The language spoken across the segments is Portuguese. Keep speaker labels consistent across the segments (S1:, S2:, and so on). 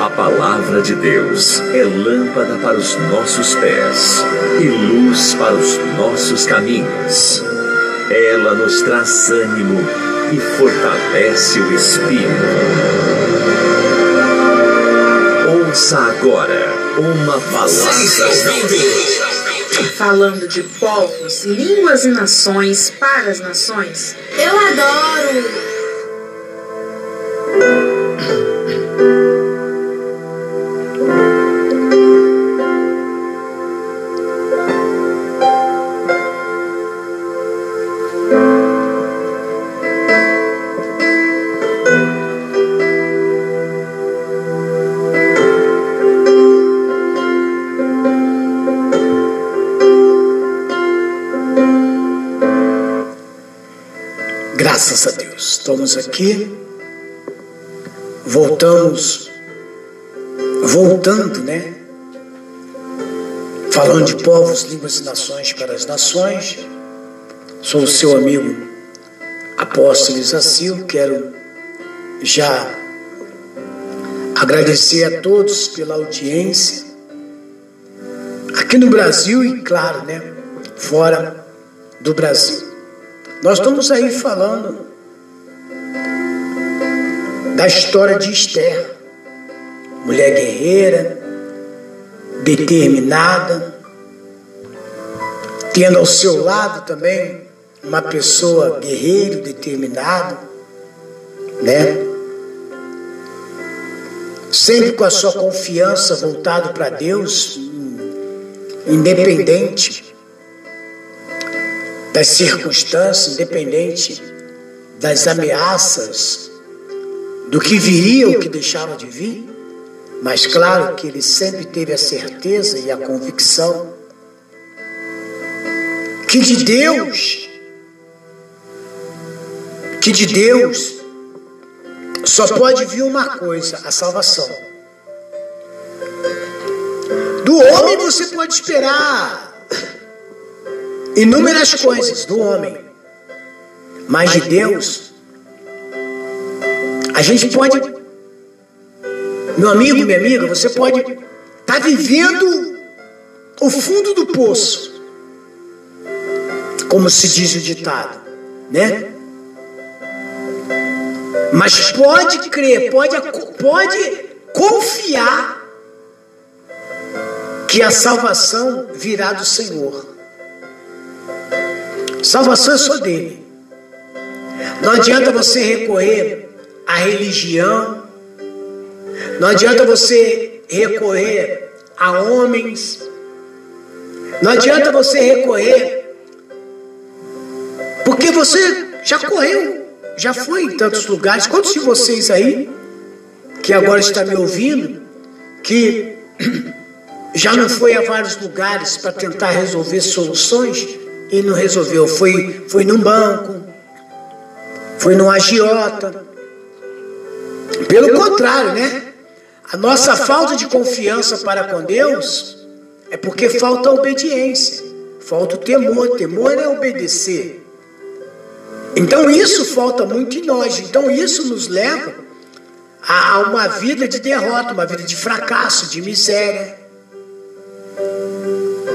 S1: A palavra de Deus é lâmpada para os nossos pés e luz para os nossos caminhos. Ela nos traz ânimo e fortalece o espírito. Ouça agora uma palavra
S2: falando de povos, línguas e nações para as nações.
S3: Eu adoro!
S4: Aqui, voltamos, voltando, né? Falando de povos, línguas e nações para as nações. Sou o seu amigo Apóstolo Isacil, quero já agradecer a todos pela audiência, aqui no Brasil e, claro, né, fora do Brasil. Nós estamos aí falando da história de Esther, mulher guerreira, determinada, tendo ao seu lado também uma pessoa guerreira, determinada, né? Sempre com a sua confiança voltada para Deus, independente das circunstâncias, independente das ameaças, do que viria ou que deixava de vir, mas claro que ele sempre teve a certeza e a convicção que de Deus, que de Deus só pode vir uma coisa, a salvação. Do homem você pode esperar inúmeras coisas do homem, mas de Deus, a gente pode, meu amigo, minha amiga, você pode estar tá vivendo o fundo do poço, como se diz o ditado, né? Mas pode crer, pode, pode confiar que a salvação virá do Senhor. Salvação é só dele. Não adianta você recorrer à religião, não adianta você recorrer a homens, não adianta você recorrer, porque você já correu, já foi em tantos lugares. Quantos de vocês aí, que agora está me ouvindo, que já não foi a vários lugares para tentar resolver soluções? e não resolveu. Foi, foi num banco, foi num agiota. Pelo contrário, né? A nossa falta de confiança para com Deus é porque falta obediência, falta o temor. Temor é obedecer. Então isso falta muito em nós. Então isso nos leva a uma vida de derrota, uma vida de fracasso, de miséria.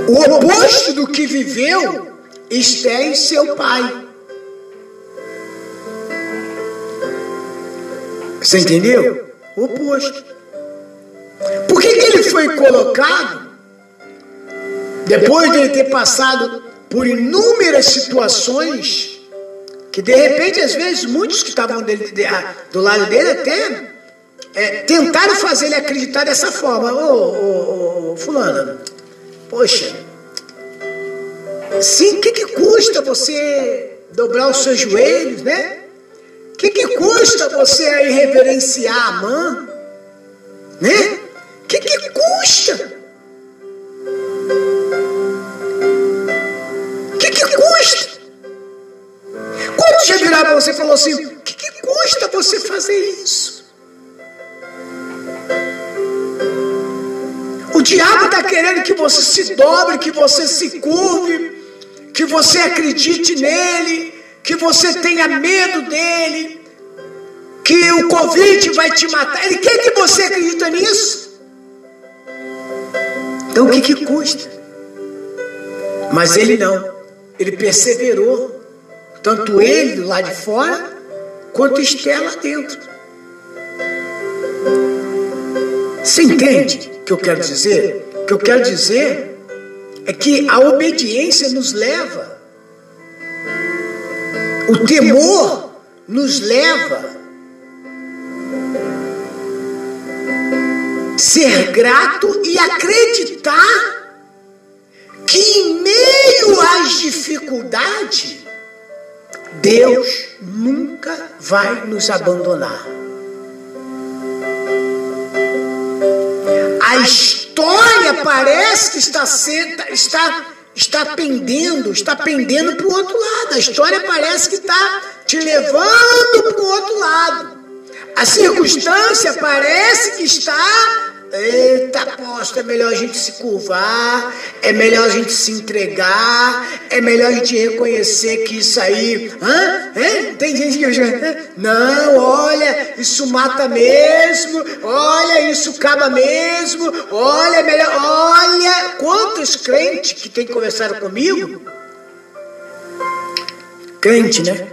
S4: O oposto do que viveu Esté e seu pai. Você entendeu? O oposto. Por que, que ele foi colocado depois de ele ter passado por inúmeras situações que de repente, às vezes, muitos que estavam dele, do lado dele até é, tentaram fazer ele acreditar dessa forma. Ô, ô, ô, fulano, poxa, Sim, o que, que custa você dobrar os seus joelhos, né? O que, que custa você aí reverenciar a mãe? Né? O que, que custa? O que, que custa? Quando já viraram para você e falou assim: o que, que custa você fazer isso? O diabo está querendo que você se dobre, que você se curve, que você acredite nele, que você tenha medo dele, que o Covid vai te matar. Ele quer que você acredita nisso. Então o que, que custa? Mas ele não. Ele perseverou. Tanto ele lá de fora, quanto Esther lá dentro. Você entende o que eu quero dizer? O que eu quero dizer é que a obediência nos leva, o temor nos leva ser grato e acreditar que em meio às dificuldades Deus nunca vai nos abandonar. A história parece que está sendo, está, está pendendo, está pendendo para o outro lado. A história parece que está te levando para o outro lado. A circunstância parece que está Eita, aposta, é melhor a gente se curvar, é melhor a gente se entregar, é melhor a gente reconhecer que isso aí. Hã? É? Tem gente que. Não, olha, isso mata mesmo, olha, isso acaba mesmo, olha, é melhor. Olha, quantos crentes que tem conversado comigo? Crente, né?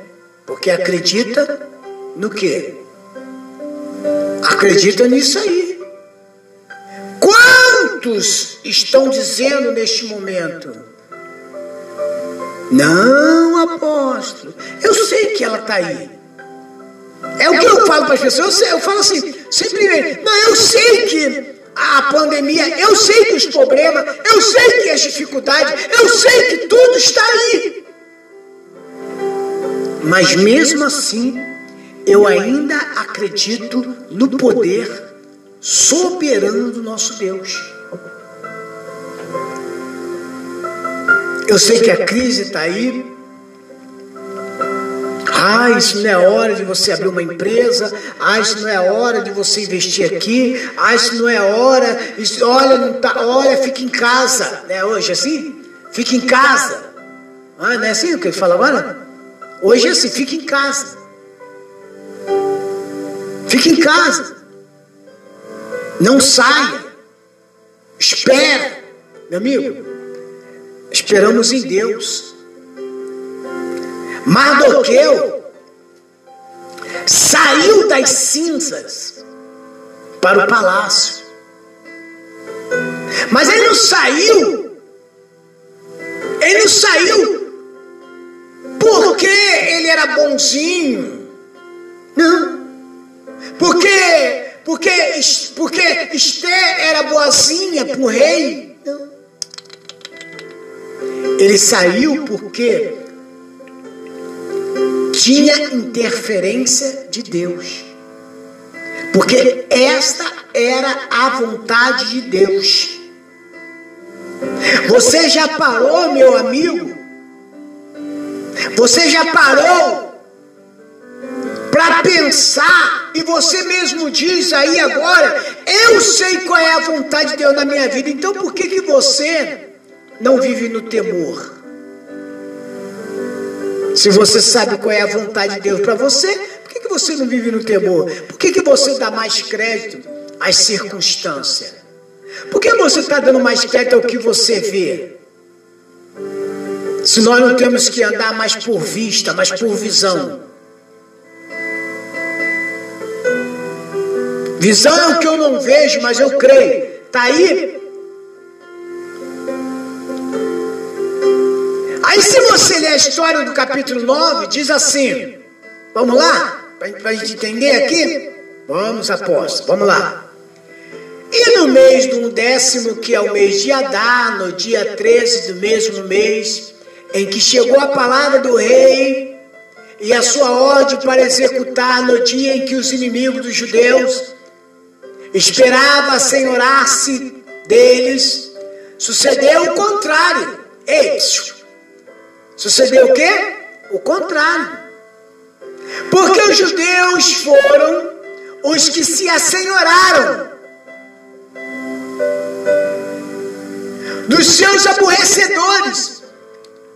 S4: Porque acredita no quê? Acredita nisso aí. Quantos estão dizendo neste momento? Não, apóstolo, eu sei que ela está aí. É o que eu falo para as pessoas, eu, falo assim, sempre, não, eu sei que a pandemia, eu sei que os problemas, eu sei que as dificuldades, eu sei que tudo está aí. Mas mesmo assim, eu ainda acredito no poder soberano do nosso Deus. Eu sei que a crise está aí. Ah, isso não é hora de você abrir uma empresa. Ah, isso não é hora de você investir aqui. Ah, isso não é hora. Isso, olha, não tá, olha, fica em casa. Não é hoje assim? Fica em casa. Ah, não é assim o que ele fala agora? Hoje é assim, fica em casa. Fica em casa. Não saia. Espera. Meu amigo, esperamos em Deus. Mardoqueu saiu das cinzas para o palácio. Mas ele não saiu. Ele não saiu porque ele era bonzinho. Não. Porque porque, porque Esther era boazinha para o rei. Ele saiu porque tinha interferência de Deus. Porque esta era a vontade de Deus. Você já parou, meu amigo? Você já parou para pensar e você mesmo diz aí agora, eu sei qual é a vontade de Deus na minha vida. Então por que, que você não vive no temor? Se você sabe qual é a vontade de Deus para você, por que, que você não vive no temor? Por que, que você dá mais crédito às circunstâncias? Por que você está dando mais crédito ao que você vê? Se nós não temos que andar mais por vista, mas por visão. Visão é o que eu não vejo, mas eu creio. Está aí? Se você ler a história do capítulo 9, diz assim: Vamos lá? Para a gente entender aqui? Vamos, apóstolo, vamos lá. E no mês do décimo, que é o mês de Adá, no dia 13 do mesmo mês, em que chegou a palavra do rei e a sua ordem para executar no dia em que os inimigos dos judeus esperava senhorar-se deles, sucedeu o contrário. Eis, sucedeu o quê? O contrário. Porque os judeus foram os que se assenhoraram dos seus aborrecedores.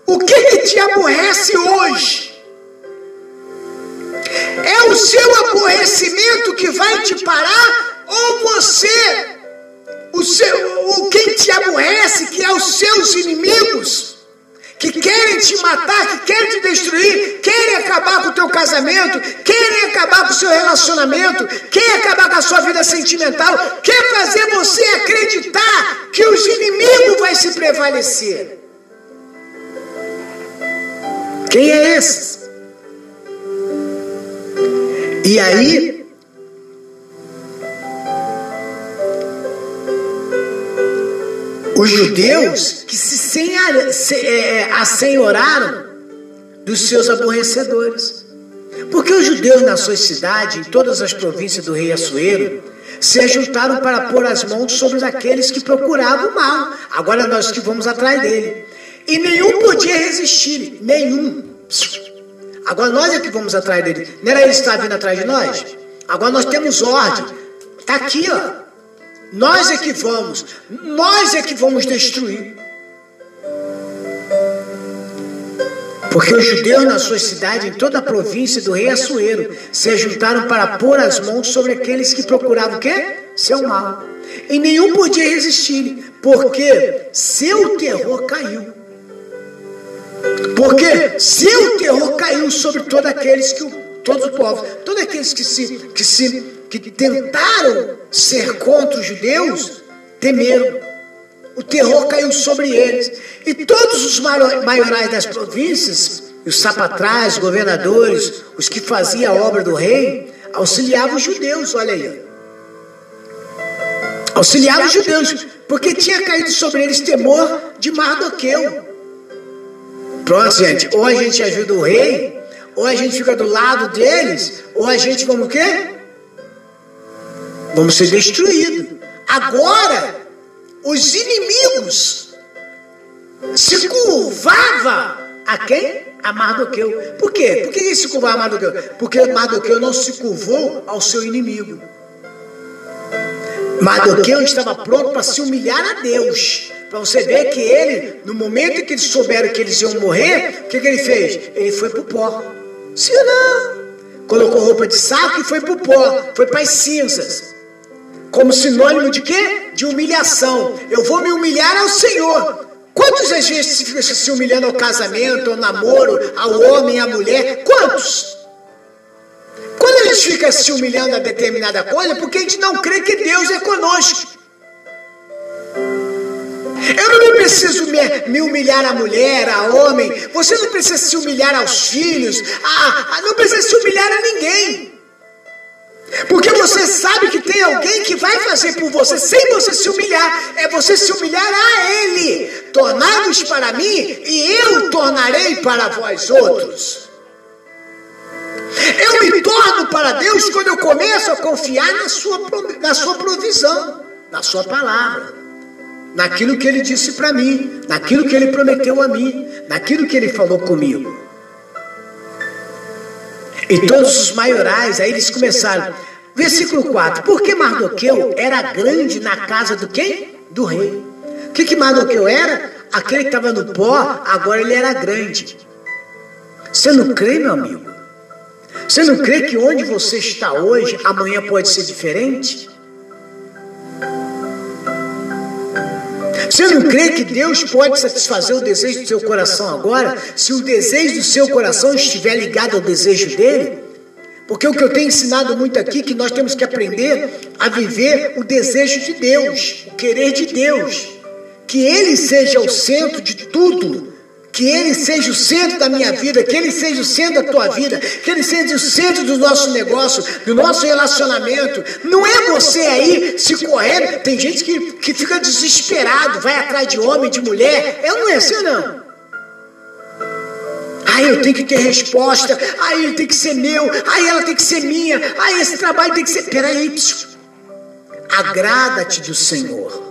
S4: O que, que te aborrece hoje? seu aborrecimento que vai te parar ou você, o seu, o quem te aborrece, que é os seus inimigos? Que querem te matar, que querem te destruir, querem acabar com o teu casamento, querem acabar com o seu relacionamento, querem acabar com a sua vida sentimental, quer fazer você acreditar que os inimigos vai se prevalecer. Quem é esse? E aí, os judeus que se é, é, assenhoraram dos seus aborrecedores. Porque os judeus na sua cidade, em todas as províncias do rei Assuero, se ajuntaram para pôr as mãos sobre aqueles que procuravam o mal. Agora nós que vamos atrás dele. E nenhum podia resistir, nenhum. Agora nós é que vamos atrás dele. Não era ele que estava vindo atrás de nós? Agora nós temos ordem. Está aqui, ó. Nós é que vamos. Nós é que vamos destruir. Porque os judeus na sua cidade, em toda a província do rei Assuero, se juntaram para pôr as mãos sobre aqueles que procuravam o quê? Seu mal. E nenhum podia resistir, porque seu terror caiu. Porque seu terror caiu sobre todos aqueles que todos os povos, todos aqueles que se que se que tentaram ser contra os judeus, temeram. O terror caiu sobre eles. E todos os maiorais das províncias, os sapatrais, governadores, os que faziam a obra do rei, auxiliavam os judeus, olha aí. Auxiliavam os judeus, porque tinha caído sobre eles temor de Mardoqueu. Pronto, gente. Ou a gente ajuda o rei, ou a gente fica do lado deles, ou a gente vamos o quê? Vamos ser destruídos. Agora, os inimigos se curvavam a quem? A Mardoqueu. Por quê? Por que ele se curvava a Mardoqueu? Porque Mardoqueu não se curvou ao seu inimigo. Mardoqueu estava pronto para se humilhar a Deus. Para você ver que ele, no momento em que eles souberam que eles iam morrer, o que, que ele fez? Ele foi para o pó. Ou não? Colocou roupa de saco e foi para o pó. Foi para as cinzas. Como sinônimo de quê? De humilhação. Eu vou me humilhar ao Senhor. Quantos vezes se fica se humilhando ao casamento, ao namoro, ao homem, à mulher? Quantos? Quando a gente fica se humilhando a determinada coisa, porque a gente não crê que Deus é conosco. Eu não preciso me, me humilhar a mulher, a homem. Você não precisa se humilhar aos filhos. A, a, não precisa se humilhar a ninguém. Porque você sabe que tem alguém que vai fazer por você sem você se humilhar. É você se humilhar a Ele. Tornar-vos para mim e eu tornarei para vós outros. Eu me torno para Deus quando eu começo a confiar na sua, na sua provisão, na sua palavra, naquilo que Ele disse para mim, naquilo que Ele prometeu a mim, naquilo que Ele falou comigo. E todos os maiorais, aí eles começaram. Versículo 4. Porque Mardoqueu era grande na casa do quem? Do rei. O que, que Mardoqueu era? Aquele que estava no pó, agora ele era grande. Você não crê, meu amigo? Você não crê que onde você está hoje, amanhã pode ser diferente? Você não crê que Deus pode satisfazer o desejo do seu coração agora, se o desejo do seu coração estiver ligado ao desejo dele? Porque o que eu tenho ensinado muito aqui, que nós temos que aprender a viver o desejo de Deus, o querer de Deus. Que Ele seja o centro de tudo que Ele seja o centro da minha vida, que Ele seja o centro da tua vida, que Ele seja o centro do nosso negócio, do nosso relacionamento. Não é você aí se correndo. Tem gente que, que fica desesperado, vai atrás de homem, de mulher. Eu não é assim, não. Aí eu tenho que ter resposta, aí ele tem que ser meu, aí ela tem que ser minha, aí esse trabalho tem que ser. Peraí, agrada-te do Senhor.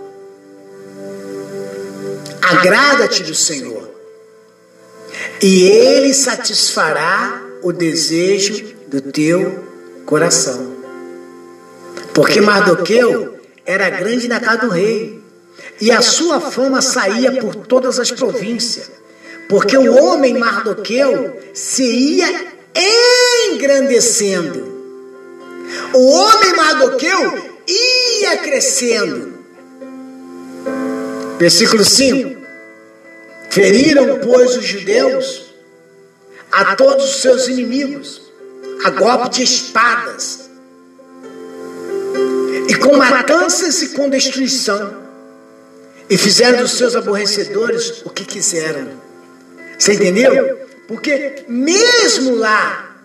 S4: Agrada-te do Senhor e ele satisfará o desejo do teu coração. Porque Mardoqueu era grande na casa do rei, e a sua fama saía por todas as províncias, porque o homem Mardoqueu se ia engrandecendo. O homem Mardoqueu ia crescendo. Versículo 5. Feriram, pois, os judeus a todos os seus inimigos, a golpe de espadas, e com matanças e com destruição, e fizeram dos seus aborrecedores o que quiseram. Você entendeu? Porque mesmo lá,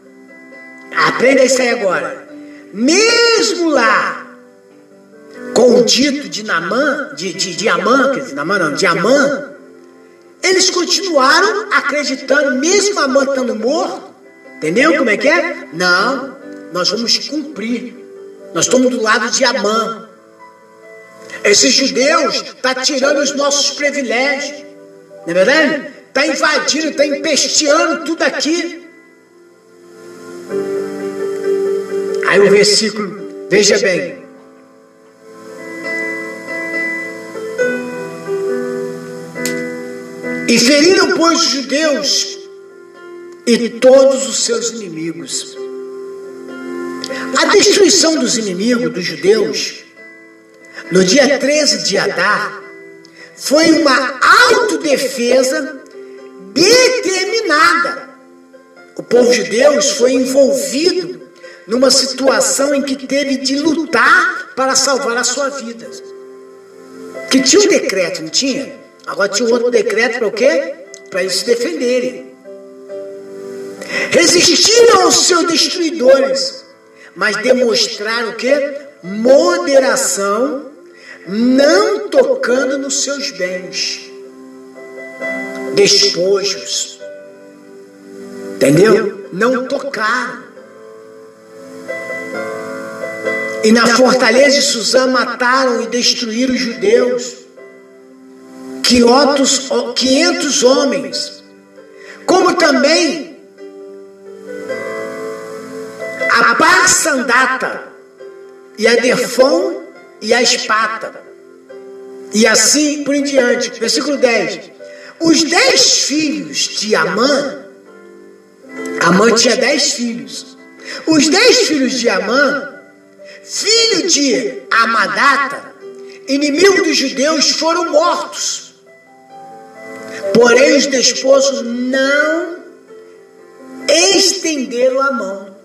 S4: aprenda isso aí agora, mesmo lá, com o dito de Namã, de, de, de Amã, quer dizer, Namã não, de Amã, eles continuaram acreditando, mesmo Amã estando morto, entendeu como é que é? Não, nós vamos cumprir, nós estamos do lado de Amã. Esses judeus estão tá tirando os nossos privilégios, não é verdade? Está invadindo, está empesteando tudo aqui. Aí o versículo, veja bem. E feriram, pois, os judeus e todos os seus inimigos. A destruição dos inimigos, dos judeus, no dia 13 de Adar, foi uma autodefesa determinada. O povo de Deus foi envolvido numa situação em que teve de lutar para salvar a sua vida. Que tinha um decreto, não tinha? Agora tinha um outro decreto para o quê? Para eles se defenderem. Resistiram aos seus destruidores, mas demonstraram o quê? Moderação não tocando nos seus bens, despojos, entendeu? Não tocaram. E na fortaleza de Suzã mataram e destruíram os judeus, 500 homens, como também a Parsandata e a Defon e a espata. E assim por em diante. Versículo 10. Os dez filhos de Amã, Amã tinha dez filhos. Os dez filhos de Amã, filho de Amadata, inimigo dos judeus, foram mortos. Porém, os desposos não estenderam a mão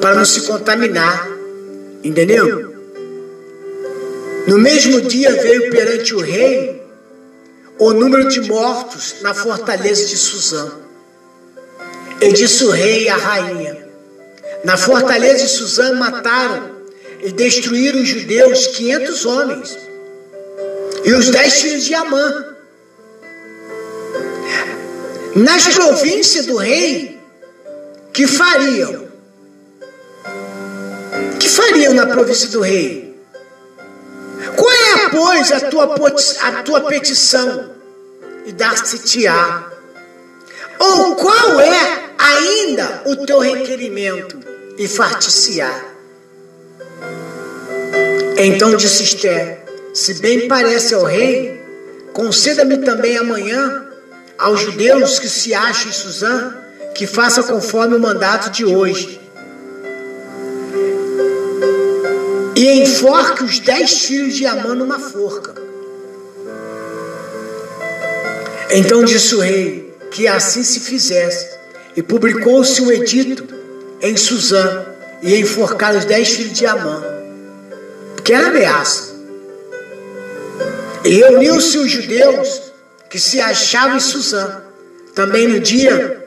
S4: para não se contaminar. Entendeu? No mesmo dia veio perante o rei o número de mortos na fortaleza de Suzã. E disse o rei à rainha: Na fortaleza de Suzã mataram e destruíram os judeus quinhentos homens e os dez filhos de Amã. Nas províncias do rei, que fariam? Que fariam na província do rei? Qual é, pois, a tua, a tua petição? E dar-se-te-á. Ou qual é ainda o teu requerimento? E far-te-se-á. Então disse Esther: Se bem parece ao rei, conceda-me também amanhã aos judeus que se acham em Suzã, que faça conforme o mandato de hoje e enforque os dez filhos de Amã numa forca. Então disse o rei que assim se fizesse, e publicou-se um edito em Suzã, e enforcar os dez filhos de Amã, porque era ameaça. E reuniu-se os judeus que se achavam em Suzã, também no dia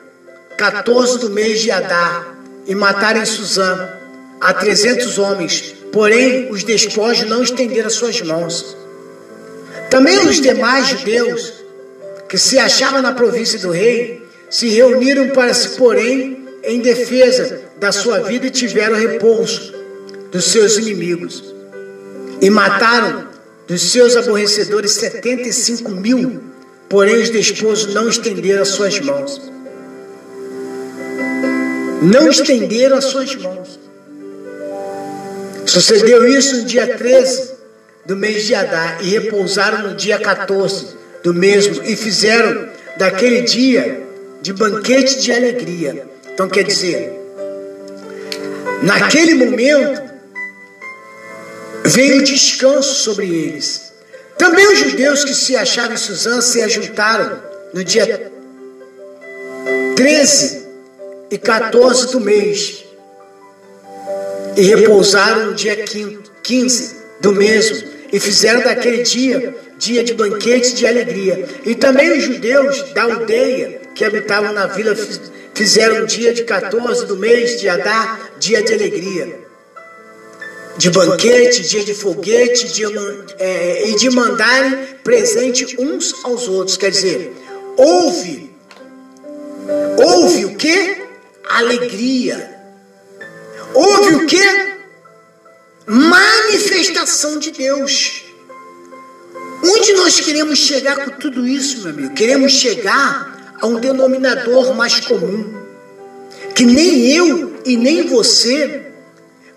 S4: 14 do mês de Adar, e mataram em Suzã a trezentos homens, Porém, os despojos não estenderam suas mãos. Também os demais judeus, que se achavam na província do rei, se reuniram para se porém em defesa da sua vida e tiveram repouso dos seus inimigos. E mataram dos seus aborrecedores setenta e cinco mil, porém os despojos não estenderam as suas mãos. Não estenderam as suas mãos. Sucedeu isso no dia 13 do mês de Adar e repousaram no dia 14 do mesmo e fizeram daquele dia de banquete de alegria. Então quer dizer, Naquele momento, veio descanso sobre eles. Também os judeus que se achavam em Suzã se ajuntaram no dia 13 e 14 do mês e repousaram no dia 15 do mesmo e fizeram daquele dia dia de banquete de alegria. E também os judeus da aldeia que habitavam na vila fizeram dia de 14 do mês de Adar, dia de alegria. De banquete, dia de foguete, dia, é, e de mandarem presente uns aos outros. Quer dizer, houve, houve o que? Alegria. Houve o que? Manifestação de Deus. Onde nós queremos chegar com tudo isso, meu amigo? Queremos chegar a um denominador mais comum. Que nem eu e nem você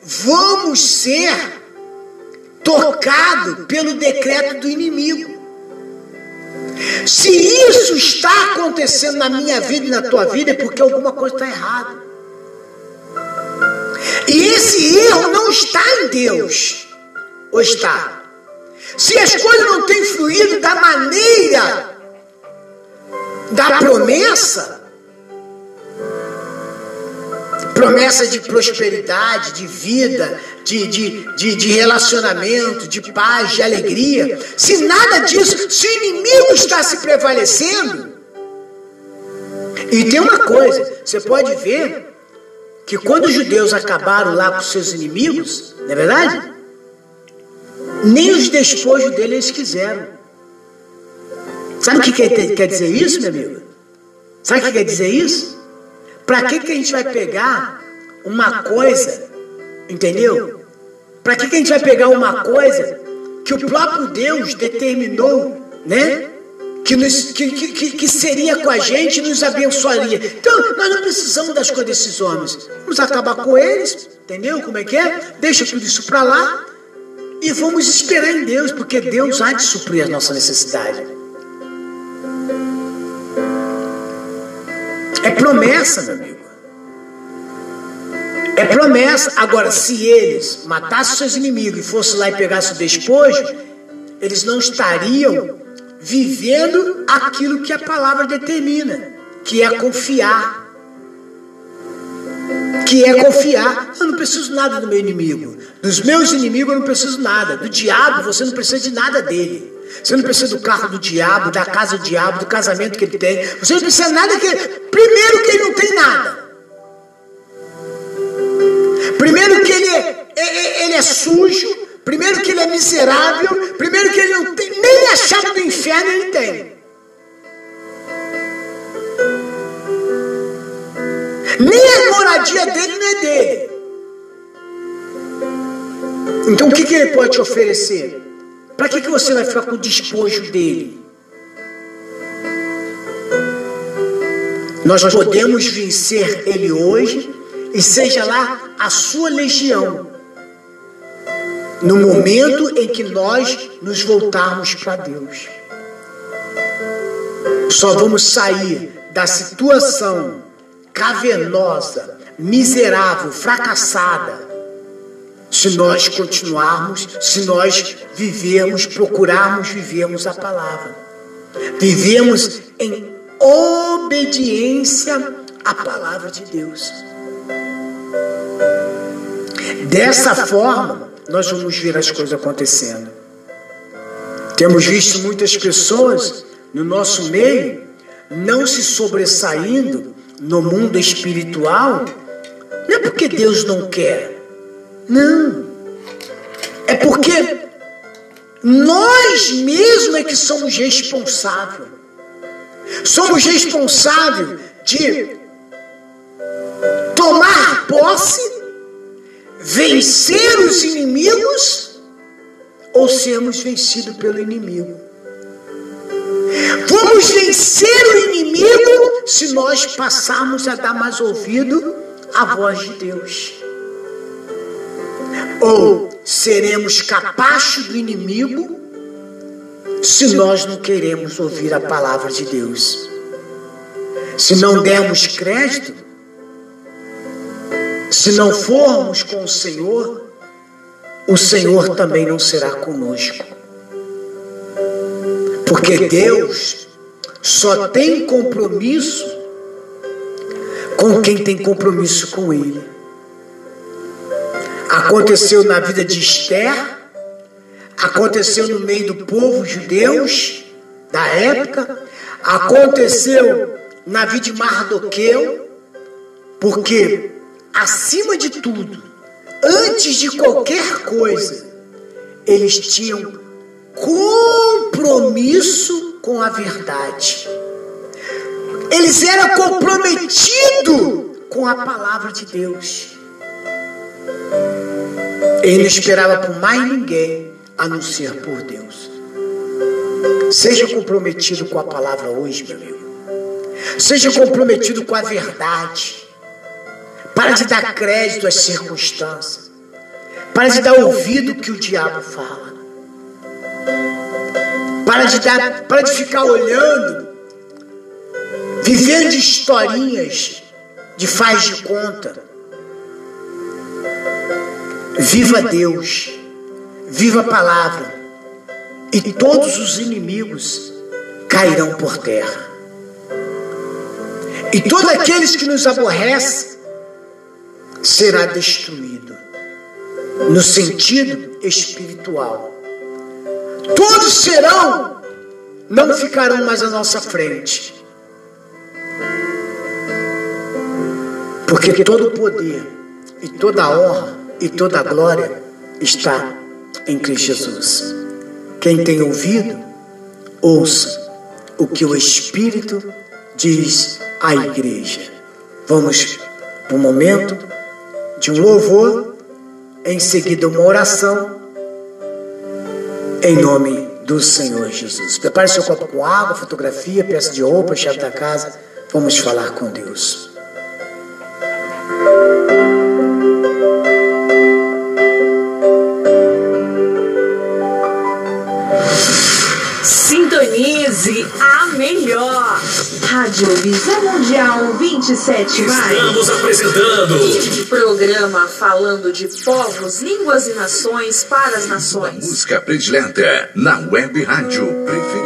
S4: vamos ser tocado pelo decreto do inimigo. Se isso está acontecendo na minha vida e na tua vida, é porque alguma coisa está errada. E esse erro não está em Deus. Ou está? Se as coisas não têm fluído da maneira da promessa, promessa de prosperidade, de vida, de, de, de, de, relacionamento, de paz, de alegria, se nada disso, se o inimigo está se prevalecendo, e tem uma coisa, você pode ver que quando os judeus acabaram lá com seus inimigos, não é verdade? Nem os despojos dele eles quiseram. Sabe o que quer, quer dizer isso, meu amigo? Sabe o que quer dizer isso? Para que, que a gente vai pegar uma coisa, entendeu? Para que, que a gente vai pegar uma coisa que o próprio Deus determinou, né? Que, nos, que, que, que seria com a gente e nos abençoaria. Então, nós não precisamos das coisas desses homens. Vamos acabar com eles, entendeu? Como é que é? Deixa tudo isso para lá e vamos esperar em Deus, porque Deus há de suprir a nossa necessidade. É promessa, meu amigo. É promessa. Agora, se eles matassem seus inimigos e fossem lá e pegassem o despojo, eles não estariam vivendo aquilo que a palavra determina, que é confiar. Que é confiar. Eu não preciso nada do meu inimigo. Dos meus inimigos eu não preciso nada. Do diabo você não precisa de nada dele. Você não precisa do carro do diabo, da casa do diabo, do casamento que ele tem. Você não precisa nada que. Primeiro que ele não tem nada. Primeiro que ele é, ele é sujo. Primeiro que ele é miserável. Primeiro que ele não tem. Nem a chave do inferno ele tem. Nem a moradia dele não é dele. Então o que, que ele pode te oferecer? Para que, que você vai ficar com o despojo dele? Nós podemos vencer ele hoje e seja lá a sua legião. No momento em que nós nos voltarmos para Deus. Só vamos sair da situação cavernosa, miserável, fracassada, se nós continuarmos, se nós vivermos, procurarmos vivermos a palavra. Vivemos em obediência à palavra de Deus. Dessa forma, nós vamos ver as coisas acontecendo. Temos visto muitas pessoas no nosso meio não se sobressaindo no mundo espiritual, não é porque Deus não quer, não. É porque nós mesmos é que somos responsáveis. Somos responsáveis de tomar posse, vencer os inimigos ou sermos vencidos pelo inimigo. Vamos vencer o inimigo se nós passarmos a dar mais ouvido à voz de Deus. Ou seremos capazes do inimigo se nós não queremos ouvir a palavra de Deus. Se não dermos crédito, Se não formos com o Senhor, o Senhor também não será conosco. Porque Deus só tem compromisso com quem tem compromisso com Ele. Aconteceu na vida de Esther, aconteceu no meio do povo judeus da época, aconteceu na vida de Mardoqueu, porque acima de tudo, antes de qualquer coisa, eles tinham compromisso com a verdade. Eles eram comprometidos com a palavra de Deus. Ele não esperava por mais ninguém a não ser por Deus. Seja comprometido com a palavra hoje, meu amigo. Seja comprometido com a verdade. Para de dar crédito às circunstâncias. Para de dar ouvido que o diabo fala. Para de, dar, para de ficar olhando, vivendo historinhas de faz de conta. Viva Deus, viva a palavra, e todos os inimigos cairão por terra. E todos aqueles que nos aborrecem será destruído no sentido espiritual. Todos serão, não ficarão mais à nossa frente. Porque todo o poder e toda a honra e toda a glória está em Cristo Jesus. Quem tem ouvido, ouça o que o Espírito diz à igreja. Vamos para um momento de um louvor, em seguida uma oração, em nome do Senhor Jesus. Prepare seu copo com água, fotografia, peça de roupa, chave da casa. Vamos falar com Deus.
S2: Rádio Visão Mundial 27 mais.
S1: Estamos apresentando
S2: Programa falando de povos, línguas e nações para as nações.
S1: música predileta na web rádio preferida.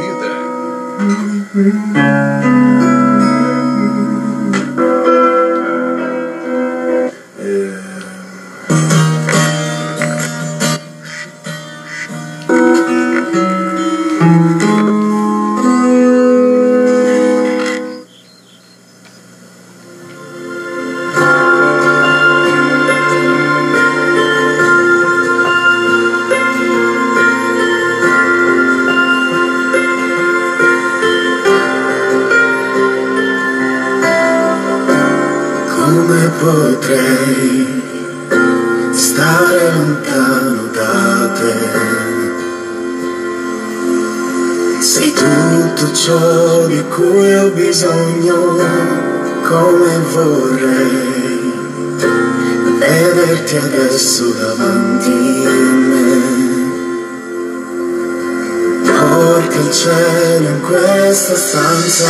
S5: Stare lontano da te? Sei tutto ciò di cui ho bisogno, come vorrei vederti adesso davanti a me. Porta il cielo in questa stanza.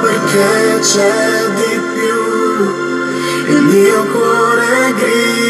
S5: Perché c'è di più. Il mio cuore grida,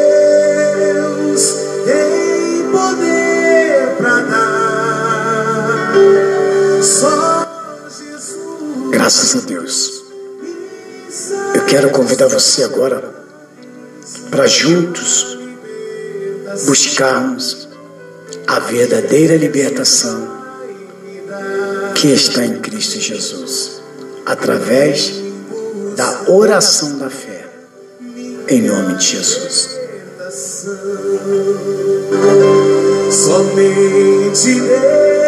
S4: Graças a Deus. Eu quero convidar você agora para juntos buscarmos a verdadeira libertação que está em Cristo Jesus, através da oração da fé, em nome de Jesus.
S5: Somente Deus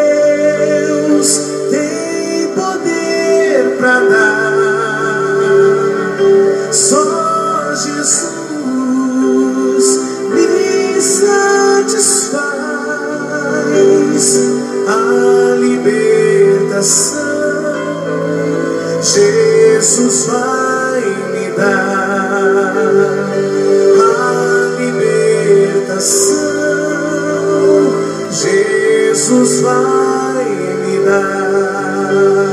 S5: para dar. Só Jesus me satisfaz a libertação. Jesus vai me dar a libertação. Jesus vai me dar.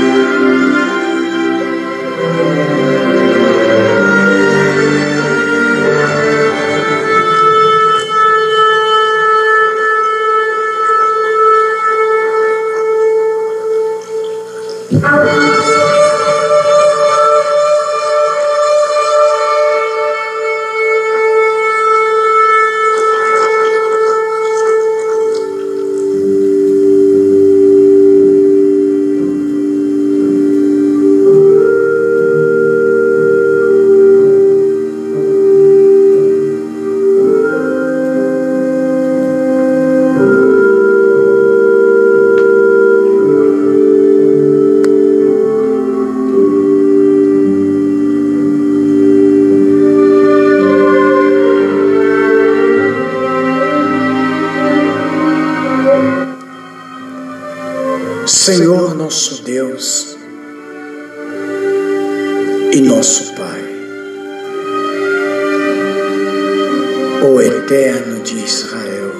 S4: O Eterno de Israel,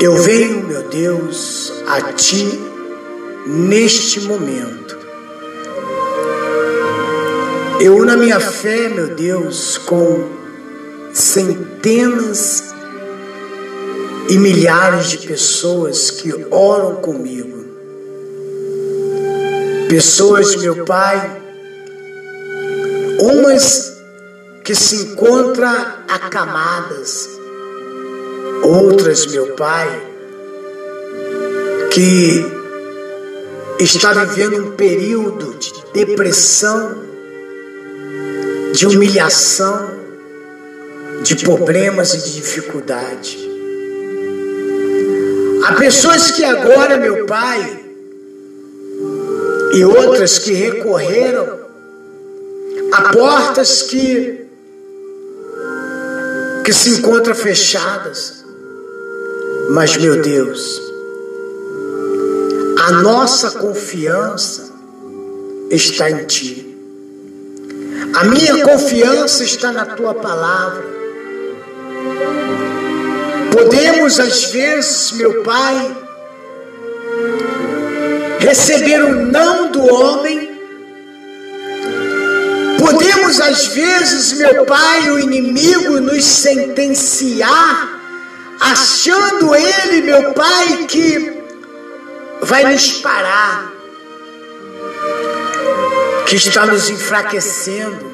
S4: eu venho, meu Deus, a Ti neste momento. Eu uno a minha fé, meu Deus, com centenas e milhares de pessoas que oram comigo. Pessoas, meu Pai, umas que se encontram acamadas, outras, meu Pai, que está vivendo um período de depressão, de humilhação, de problemas e de dificuldade. Há pessoas que agora, meu Pai, e outras que recorreram a portas que que se encontram fechadas. Mas, meu Deus, a nossa confiança está em Ti. A minha confiança está na Tua palavra. Podemos, às vezes, meu Pai, receber o não do homem. Às vezes, meu Pai, o inimigo nos sentenciar, achando ele, meu Pai, que vai nos parar, que está nos enfraquecendo.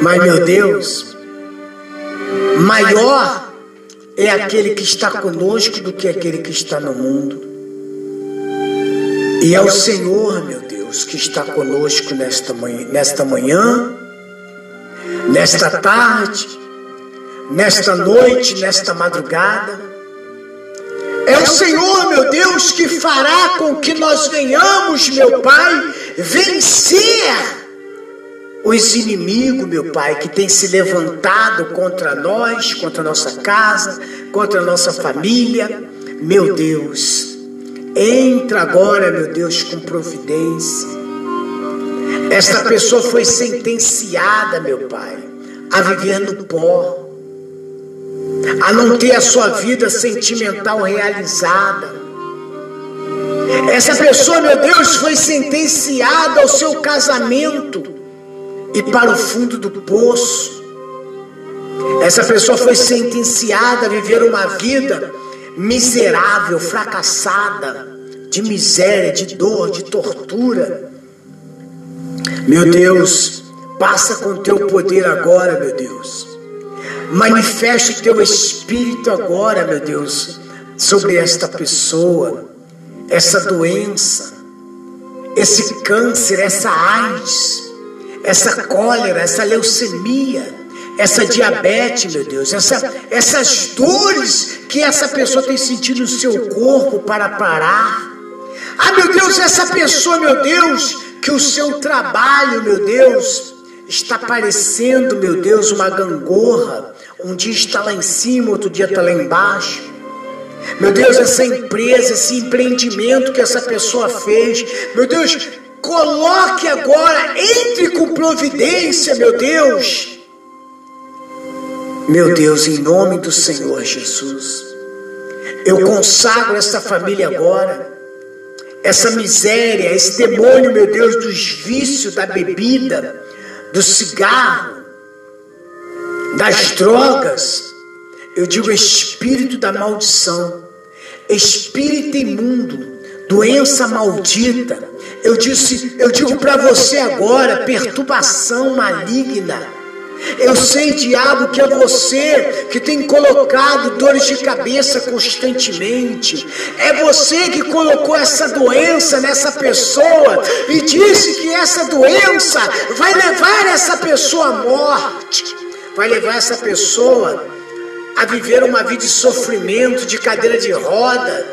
S4: Mas, meu Deus, Maior é aquele que está conosco do que aquele que está no mundo. E é o Senhor, meu Deus, que está conosco nesta manhã, nesta, manhã, nesta tarde, nesta noite, nesta madrugada. É o Senhor, meu Deus, que fará com que nós venhamos, meu Pai, vencer os inimigos, meu Pai, que tem se levantado contra nós, contra a nossa casa, contra a nossa família, meu Deus, entra agora, meu Deus, com providência. Esta pessoa foi sentenciada, meu Pai, a viver no pó, a não ter a sua vida sentimental realizada. Essa pessoa, meu Deus, foi sentenciada ao seu casamento e para o fundo do poço. Essa pessoa foi sentenciada a viver uma vida miserável, fracassada, de miséria, de dor, de tortura. Meu Deus, passa com teu poder agora, meu Deus. Manifeste teu espírito agora, meu Deus, sobre esta pessoa, essa doença, esse câncer, essa AIDS essa cólera, essa leucemia, essa diabetes, meu Deus, essa, essas dores que essa pessoa tem sentido no seu corpo para parar. Ah, meu Deus, essa pessoa, meu Deus, que o seu trabalho, meu Deus, está parecendo, meu Deus, uma gangorra. Um dia está lá em cima, outro dia está lá embaixo. Meu Deus, essa empresa, esse empreendimento que essa pessoa fez, meu Deus, coloque agora, entre com providência, meu Deus. Meu Deus, em nome do Senhor Jesus, eu consagro essa família agora essa miséria, esse demônio, meu Deus, dos vícios, da bebida, do cigarro, das drogas. Eu digo espírito da maldição, espírito imundo, doença maldita. Eu disse, eu digo para você agora, perturbação maligna eu sei, diabo, que é você que tem colocado dores de cabeça constantemente. É você que colocou essa doença nessa pessoa e disse que essa doença vai levar essa pessoa à morte, vai levar essa pessoa a viver uma vida de sofrimento, de cadeira de roda,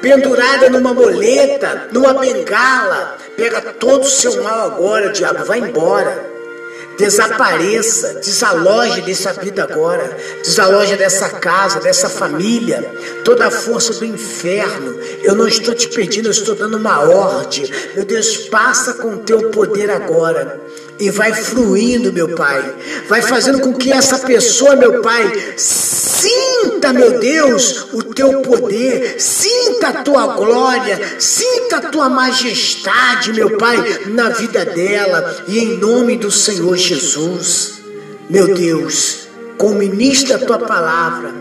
S4: pendurada numa moleta, numa bengala. Pega todo o seu mal agora, diabo, vai embora. Desapareça, desaloje dessa vida agora, desaloje dessa casa, dessa família, toda a força do inferno. Eu não estou te pedindo, eu estou dando uma ordem. Meu Deus, passa com o teu poder agora e vai fluindo, meu Pai. Vai fazendo com que essa pessoa, meu Pai, sinta, meu Deus, o teu poder, sinta a tua glória, sinta a tua majestade, meu Pai, na vida dela e em nome do Senhor Jesus. Meu Deus, como ministra a tua palavra,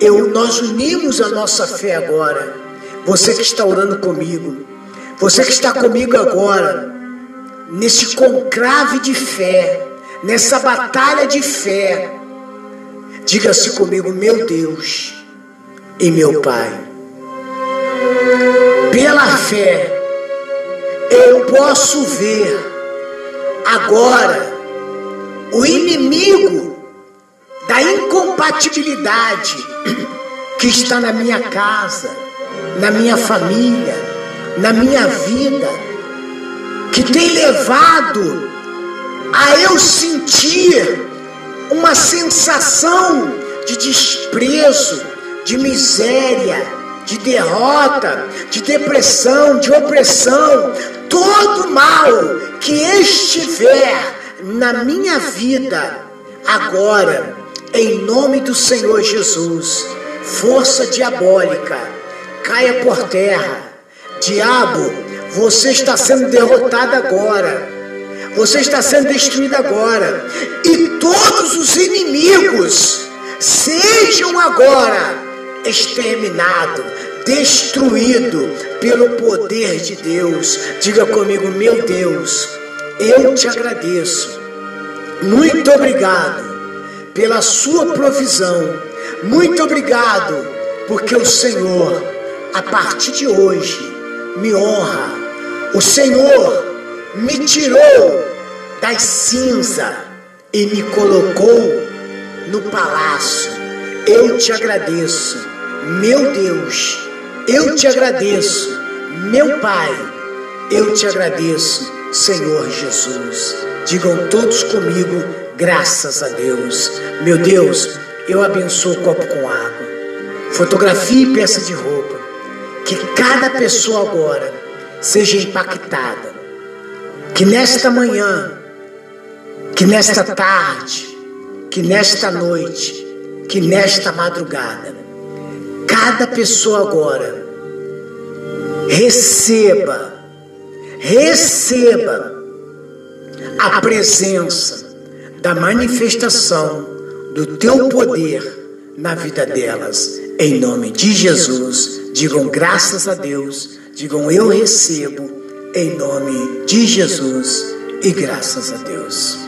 S4: eu, nós unimos a nossa fé agora. Você que está orando comigo, você que está comigo agora, nesse conclave de fé, nessa batalha de fé, diga-se comigo, meu Deus e meu Pai. Pela fé, eu posso ver agora o inimigo da incompatibilidade que está na minha casa, na minha família, na minha vida que tem levado a eu sentir uma sensação de desprezo, de miséria, de derrota, de depressão, de opressão, todo mal que estiver na minha vida agora, em nome do Senhor Jesus, força diabólica, caia por terra, diabo você está sendo derrotado agora. Você está sendo destruído agora. E todos os inimigos sejam agora exterminados, destruídos pelo poder de Deus. Diga comigo, meu Deus, eu te agradeço. Muito obrigado pela sua provisão. Muito obrigado, porque o Senhor, a partir de hoje, me honra o Senhor me tirou das cinzas e me colocou no palácio. Eu te agradeço, meu Deus. Eu te agradeço, meu Pai. Eu te agradeço, Senhor Jesus. Digam todos comigo, graças a Deus. Meu Deus, eu abençoo o copo com água, fotografia e peça de roupa. Que cada pessoa agora seja impactada. Que nesta manhã, que nesta tarde, que nesta noite, que nesta madrugada, cada pessoa agora receba, receba a presença da manifestação do teu poder na vida delas. Em nome de Jesus, digam graças a Deus Digam eu recebo em nome de Jesus e graças a Deus.